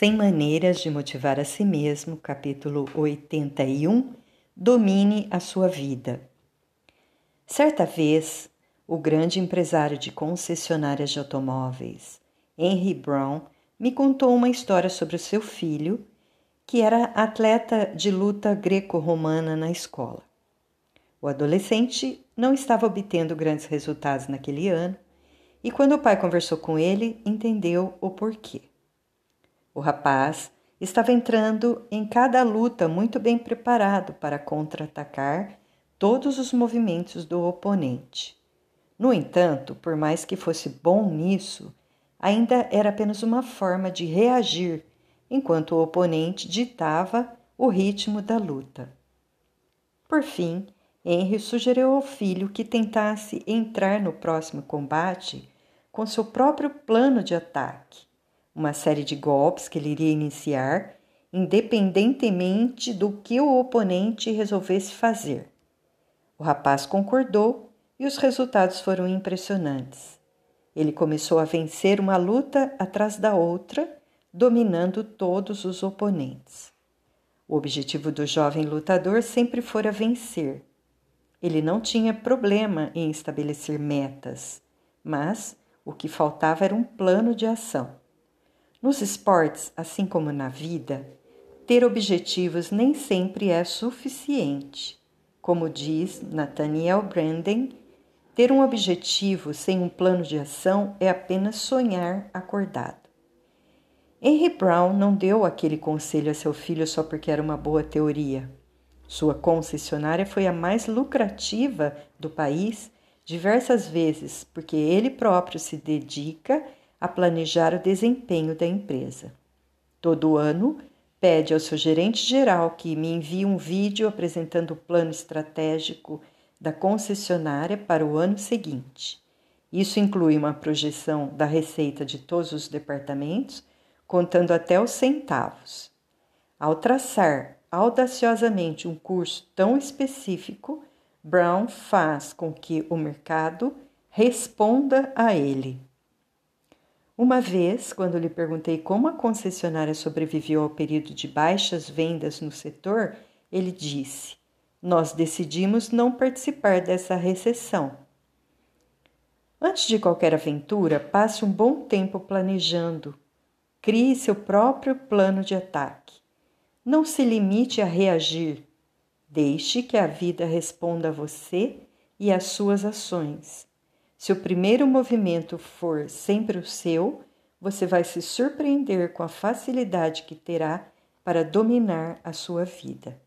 100 Maneiras de Motivar a Si Mesmo, capítulo 81 Domine a Sua Vida. Certa vez, o grande empresário de concessionárias de automóveis, Henry Brown, me contou uma história sobre o seu filho, que era atleta de luta greco-romana na escola. O adolescente não estava obtendo grandes resultados naquele ano e, quando o pai conversou com ele, entendeu o porquê. O rapaz estava entrando em cada luta muito bem preparado para contra-atacar todos os movimentos do oponente. No entanto, por mais que fosse bom nisso, ainda era apenas uma forma de reagir enquanto o oponente ditava o ritmo da luta. Por fim, Henry sugeriu ao filho que tentasse entrar no próximo combate com seu próprio plano de ataque uma série de golpes que ele iria iniciar, independentemente do que o oponente resolvesse fazer. O rapaz concordou e os resultados foram impressionantes. Ele começou a vencer uma luta atrás da outra, dominando todos os oponentes. O objetivo do jovem lutador sempre fora vencer. Ele não tinha problema em estabelecer metas, mas o que faltava era um plano de ação. Nos esportes, assim como na vida, ter objetivos nem sempre é suficiente. Como diz Nathaniel Branden, ter um objetivo sem um plano de ação é apenas sonhar acordado. Henry Brown não deu aquele conselho a seu filho só porque era uma boa teoria. Sua concessionária foi a mais lucrativa do país diversas vezes, porque ele próprio se dedica a planejar o desempenho da empresa. Todo ano, pede ao seu gerente geral que me envie um vídeo apresentando o plano estratégico da concessionária para o ano seguinte. Isso inclui uma projeção da receita de todos os departamentos, contando até os centavos. Ao traçar audaciosamente um curso tão específico, Brown faz com que o mercado responda a ele. Uma vez, quando lhe perguntei como a concessionária sobreviveu ao período de baixas vendas no setor, ele disse: Nós decidimos não participar dessa recessão. Antes de qualquer aventura, passe um bom tempo planejando. Crie seu próprio plano de ataque. Não se limite a reagir. Deixe que a vida responda a você e às suas ações. Se o primeiro movimento for sempre o seu, você vai se surpreender com a facilidade que terá para dominar a sua vida.